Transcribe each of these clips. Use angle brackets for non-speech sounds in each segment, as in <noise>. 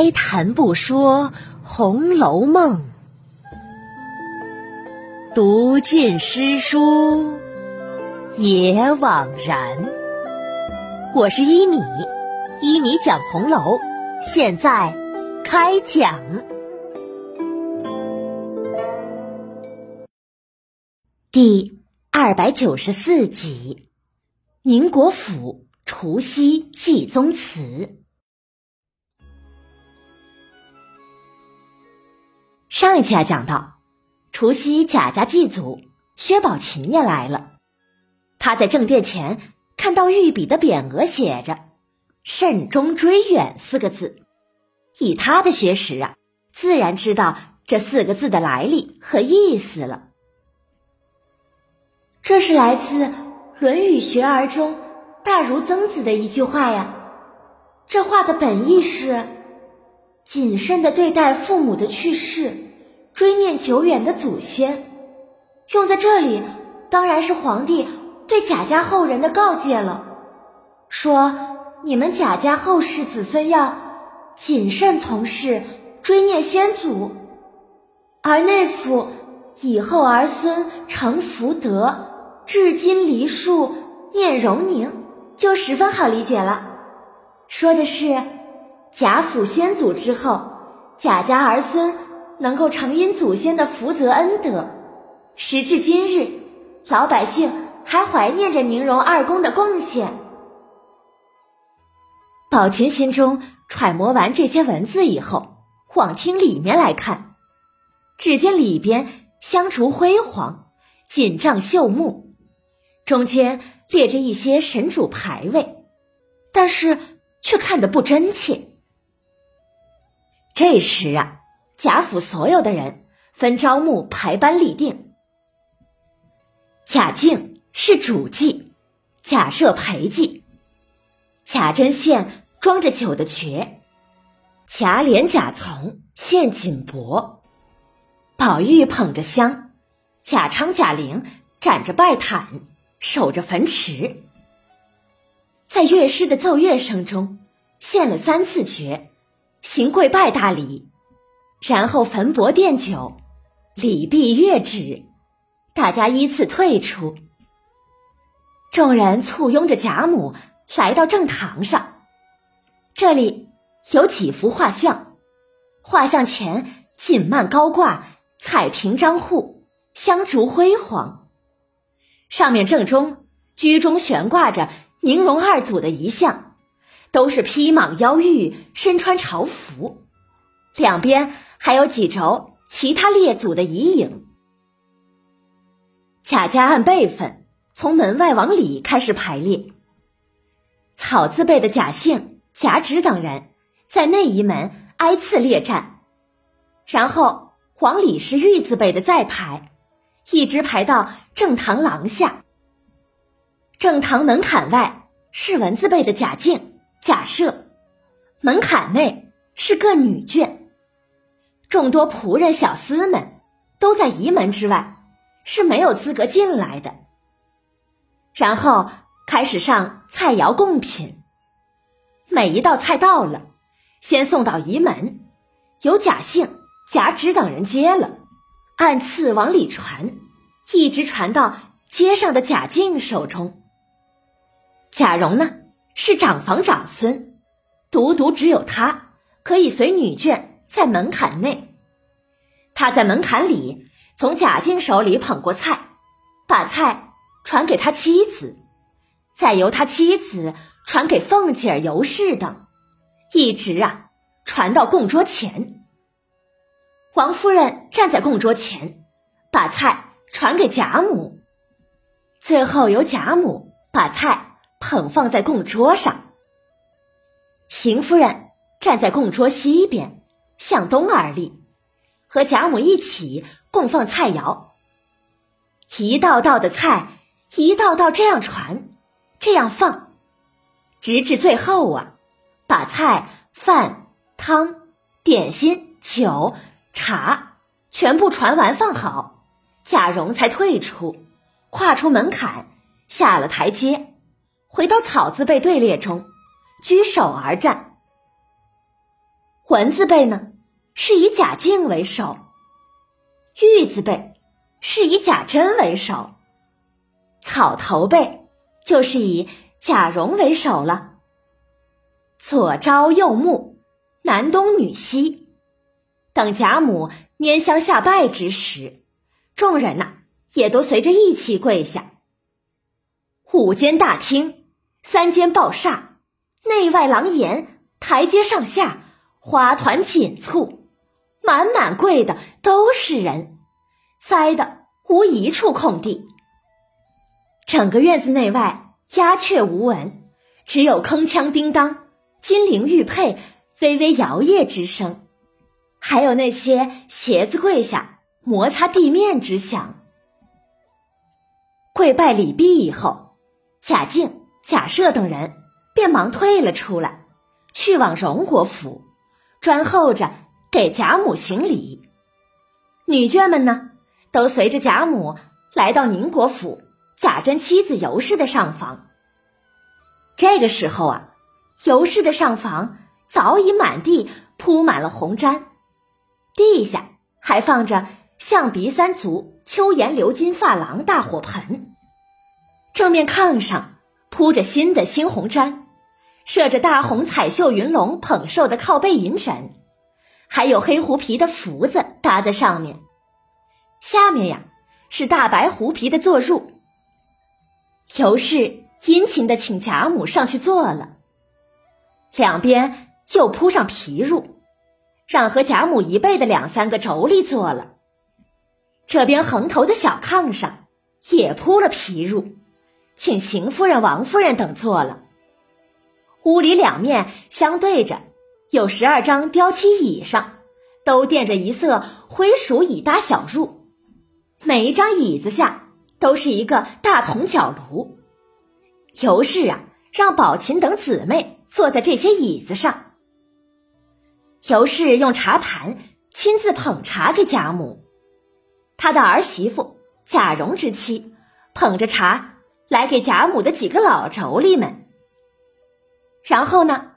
开谈不说《红楼梦》，读尽诗书也枉然。我是一米，一米讲红楼，现在开讲第二百九十四集：宁国府除夕祭宗祠。上一期啊讲到，除夕贾家祭祖，薛宝琴也来了。他在正殿前看到御笔的匾额，写着“慎终追远”四个字。以他的学识啊，自然知道这四个字的来历和意思了。这是来自《论语学而》中大儒曾子的一句话呀。这话的本意是。谨慎的对待父母的去世，追念久远的祖先，用在这里当然是皇帝对贾家后人的告诫了。说你们贾家后世子孙要谨慎从事，追念先祖，而那副以后儿孙成福德，至今梨树念荣宁，就十分好理解了。说的是。贾府先祖之后，贾家儿孙能够承因祖先的福泽恩德，时至今日，老百姓还怀念着宁荣二公的贡献。宝琴心中揣摩完这些文字以后，往听里面来看，只见里边香烛辉煌，锦帐绣幕，中间列着一些神主牌位，但是却看得不真切。这时啊，贾府所有的人分招募排班立定。贾敬是主祭，贾赦陪祭，贾珍献装着酒的爵，贾琏、贾从献锦帛，宝玉捧着香，贾昌、贾玲展着拜毯，守着坟池，在乐师的奏乐声中献了三次爵。行跪拜大礼，然后焚帛奠酒，礼毕乐止，大家依次退出。众人簇拥着贾母来到正堂上，这里有几幅画像，画像前锦幔高挂，彩屏张护，香烛辉煌。上面正中居中悬挂着宁荣二祖的遗像。都是披蟒腰玉，身穿朝服，两边还有几轴其他列祖的遗影。贾家按辈分从门外往里开始排列，草字辈的贾姓、贾芷等人在内移门挨次列站，然后往里是玉字辈的再排，一直排到正堂廊下。正堂门槛外是文字辈的贾敬。假设门槛内是个女眷，众多仆人小厮们都在仪门之外，是没有资格进来的。然后开始上菜肴贡品，每一道菜到了，先送到仪门，由贾姓、贾芷等人接了，按次往里传，一直传到街上的贾静手中。贾蓉呢？是长房长孙，独独只有他可以随女眷在门槛内。他在门槛里从贾敬手里捧过菜，把菜传给他妻子，再由他妻子传给凤姐、尤氏等，一直啊传到供桌前。王夫人站在供桌前，把菜传给贾母，最后由贾母把菜。捧放在供桌上，邢夫人站在供桌西边，向东而立，和贾母一起供放菜肴。一道道的菜，一道道这样传，这样放，直至最后啊，把菜、饭、汤、点心、酒、茶全部传完放好，贾蓉才退出，跨出门槛，下了台阶。回到草字辈队列中，居首而战。文字辈呢，是以贾敬为首；玉字辈是以贾珍为首；草头辈就是以贾蓉为首了。左朝右穆，男东女西，等贾母拈香下拜之时，众人呐也都随着一起跪下。五间大厅，三间抱厦，内外廊檐，台阶上下，花团锦簇，满满跪的都是人，塞的无一处空地。整个院子内外鸦雀无闻，只有铿锵叮当。金陵玉佩微微摇曳之声，还有那些鞋子跪下摩擦地面之响。跪拜礼毕以后，贾敬、贾赦等人便忙退了出来，去往荣国府，专候着给贾母行礼。女眷们呢，都随着贾母来到宁国府贾珍妻子尤氏的上房。这个时候啊。尤氏的上房早已满地铺满了红毡，地下还放着象鼻三足、秋颜鎏金发廊大火盆。正面炕上铺着新的猩红毡，设着大红彩绣云龙捧寿的靠背银枕，还有黑狐皮的福子搭在上面。下面呀是大白狐皮的坐褥。尤氏殷勤的请贾母上去坐了。两边又铺上皮褥，让和贾母一辈的两三个妯娌坐了。这边横头的小炕上也铺了皮褥，请邢夫人、王夫人等坐了。屋里两面相对着有十二张雕漆椅上，都垫着一色灰鼠椅搭小褥，每一张椅子下都是一个大铜角炉。尤氏啊，让宝琴等姊妹。坐在这些椅子上，尤氏用茶盘亲自捧茶给贾母，他的儿媳妇贾蓉之妻捧着茶来给贾母的几个老妯娌们。然后呢，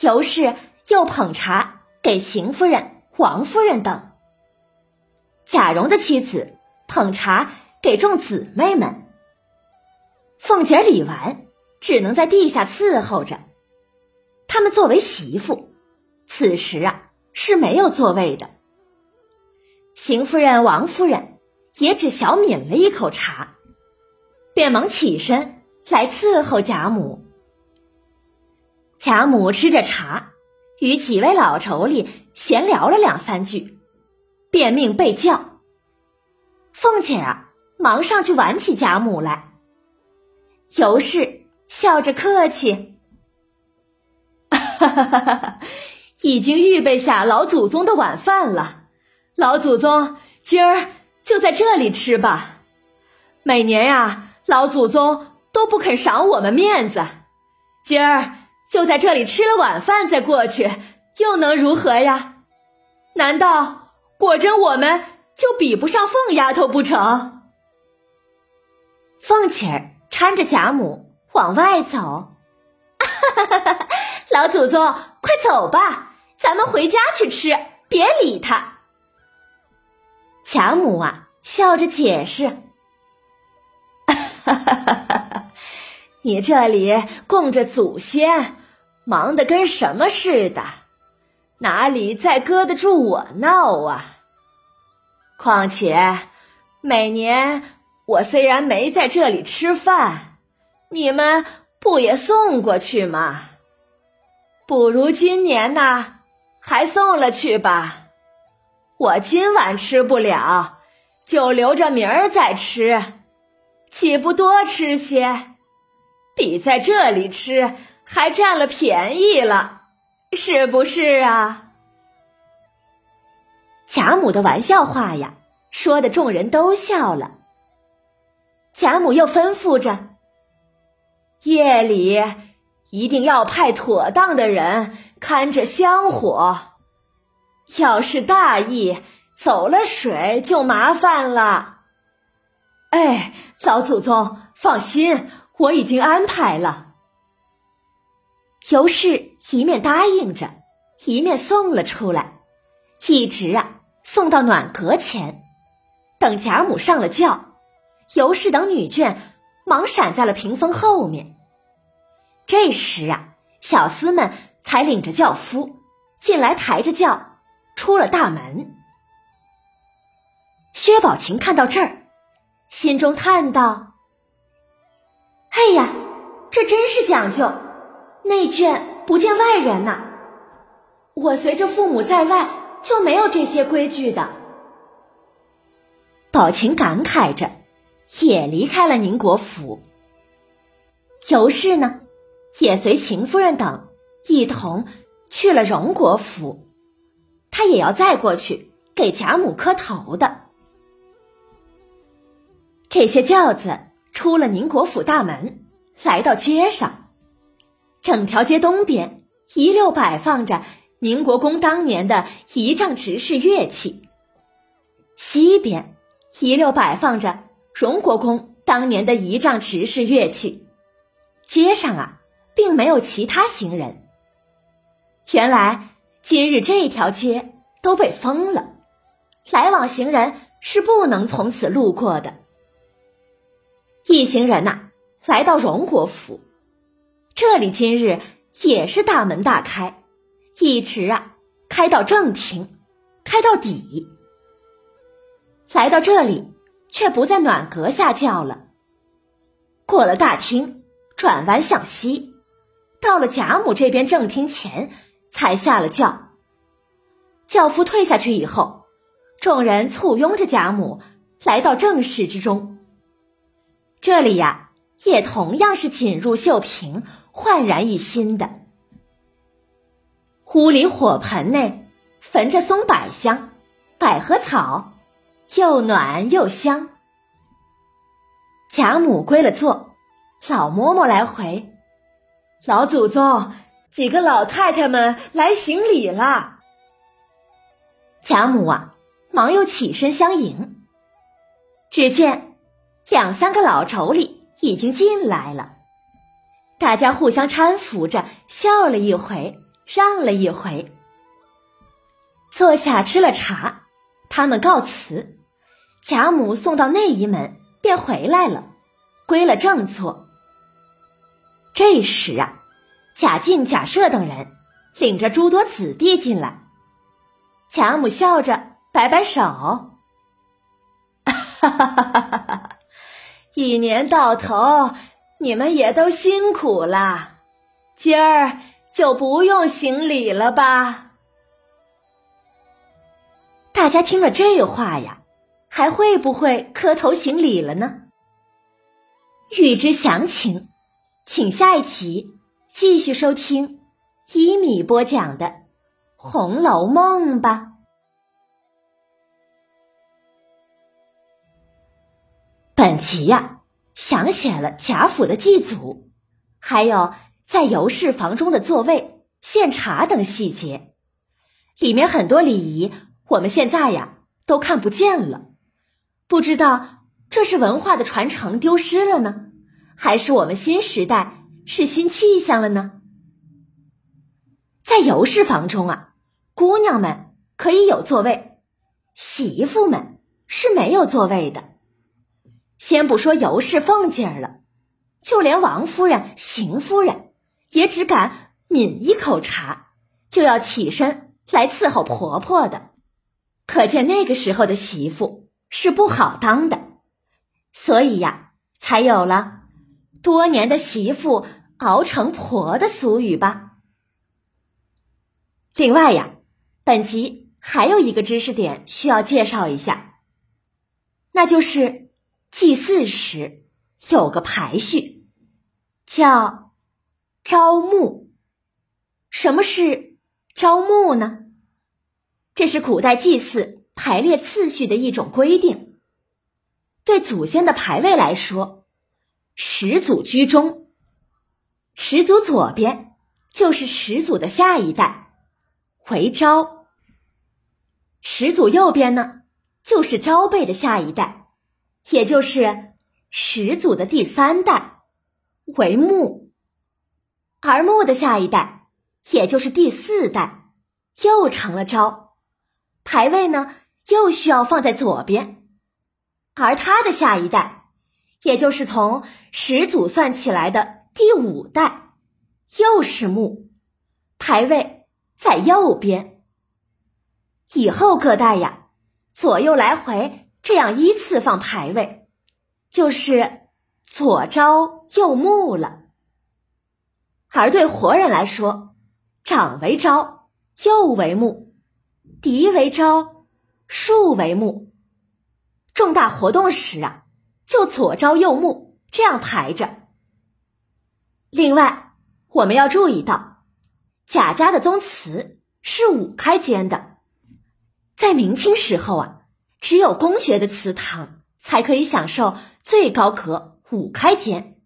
尤氏又捧茶给邢夫人、王夫人等。贾蓉的妻子捧茶给众姊妹们。凤姐礼完，只能在地下伺候着。他们作为媳妇，此时啊是没有座位的。邢夫人、王夫人也只小抿了一口茶，便忙起身来伺候贾母。贾母吃着茶，与几位老妯娌闲聊了两三句，便命备轿。凤姐啊，忙上去挽起贾母来。尤氏笑着客气。哈哈哈！已经预备下老祖宗的晚饭了，老祖宗今儿就在这里吃吧。每年呀，老祖宗都不肯赏我们面子，今儿就在这里吃了晚饭再过去，又能如何呀？难道果真我们就比不上凤丫头不成？凤姐儿搀着贾母往外走，<laughs> 老祖宗，快走吧，咱们回家去吃，别理他。贾母啊，笑着解释：“哈哈哈哈哈，你这里供着祖先，忙得跟什么似的，哪里再搁得住我闹啊？况且每年我虽然没在这里吃饭，你们不也送过去吗？”不如今年呐，还送了去吧。我今晚吃不了，就留着明儿再吃，岂不多吃些？比在这里吃还占了便宜了，是不是啊？贾母的玩笑话呀，说的众人都笑了。贾母又吩咐着，夜里。一定要派妥当的人看着香火，要是大意走了水就麻烦了。哎，老祖宗放心，我已经安排了。尤氏一面答应着，一面送了出来，一直啊送到暖阁前。等贾母上了轿，尤氏等女眷忙闪在了屏风后面。这时啊，小厮们才领着轿夫进来，抬着轿出了大门。薛宝琴看到这儿，心中叹道：“哎呀，这真是讲究，内眷不见外人呐！我随着父母在外，就没有这些规矩的。”宝琴感慨着，也离开了宁国府。尤氏呢，也随秦夫人等一同去了荣国府，她也要再过去给贾母磕头的。这些轿子出了宁国府大门，来到街上，整条街东边一溜摆放着宁国公当年的仪仗执事乐器，西边。一溜摆放着荣国公当年的仪仗执事乐器，街上啊，并没有其他行人。原来今日这条街都被封了，来往行人是不能从此路过的。一行人呐，来到荣国府，这里今日也是大门大开，一直啊开到正厅，开到底。来到这里，却不在暖阁下轿了。过了大厅，转弯向西，到了贾母这边正厅前，才下了轿。轿夫退下去以后，众人簇拥着贾母来到正室之中。这里呀，也同样是锦入绣屏，焕然一新的。屋里火盆内焚着松柏香、百合草。又暖又香。贾母归了座，老嬷嬷来回，老祖宗几个老太太们来行礼了。贾母啊，忙又起身相迎。只见两三个老妯娌已经进来了，大家互相搀扶着，笑了一回，让了一回，坐下吃了茶，他们告辞。贾母送到内仪门，便回来了，归了正座。这时啊，贾敬、贾赦等人领着诸多子弟进来。贾母笑着摆摆手：“ <laughs> 哈哈哈哈哈！一年到头，你们也都辛苦了，今儿就不用行礼了吧？”大家听了这话呀。还会不会磕头行礼了呢？欲知详情，请下一集继续收听一米播讲的《红楼梦》吧。本集呀，详写了贾府的祭祖，还有在尤氏房中的座位、献茶等细节，里面很多礼仪，我们现在呀都看不见了。不知道这是文化的传承丢失了呢，还是我们新时代是新气象了呢？在尤氏房中啊，姑娘们可以有座位，媳妇们是没有座位的。先不说尤氏凤姐儿了，就连王夫人、邢夫人也只敢抿一口茶，就要起身来伺候婆婆的。可见那个时候的媳妇。是不好当的，所以呀，才有了“多年的媳妇熬成婆”的俗语吧。另外呀，本集还有一个知识点需要介绍一下，那就是祭祀时有个排序，叫朝暮。什么是朝暮呢？这是古代祭祀。排列次序的一种规定，对祖先的排位来说，始祖居中，始祖左边就是始祖的下一代，为昭；始祖右边呢，就是昭辈的下一代，也就是始祖的第三代，为木；而木的下一代，也就是第四代，又成了招，牌位呢又需要放在左边，而他的下一代，也就是从始祖算起来的第五代，又是木，牌位在右边。以后各代呀，左右来回这样依次放牌位，就是左招右木了。而对活人来说，长为招，右为木；嫡为招，庶为木。重大活动时啊，就左招右木这样排着。另外，我们要注意到，贾家的宗祠是五开间的。在明清时候啊，只有公爵的祠堂才可以享受最高格五开间。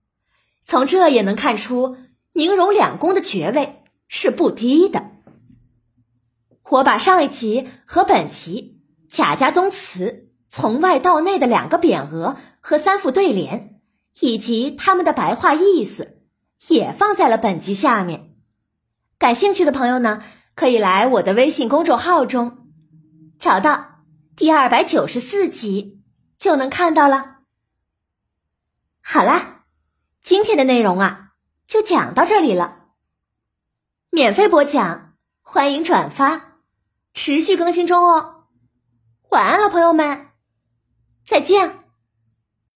从这也能看出。宁荣两公的爵位是不低的。我把上一集和本集贾家宗祠从外到内的两个匾额和三副对联，以及他们的白话意思，也放在了本集下面。感兴趣的朋友呢，可以来我的微信公众号中找到第二百九十四集，就能看到了。好啦，今天的内容啊。就讲到这里了。免费播讲，欢迎转发，持续更新中哦。晚安了，朋友们，再见。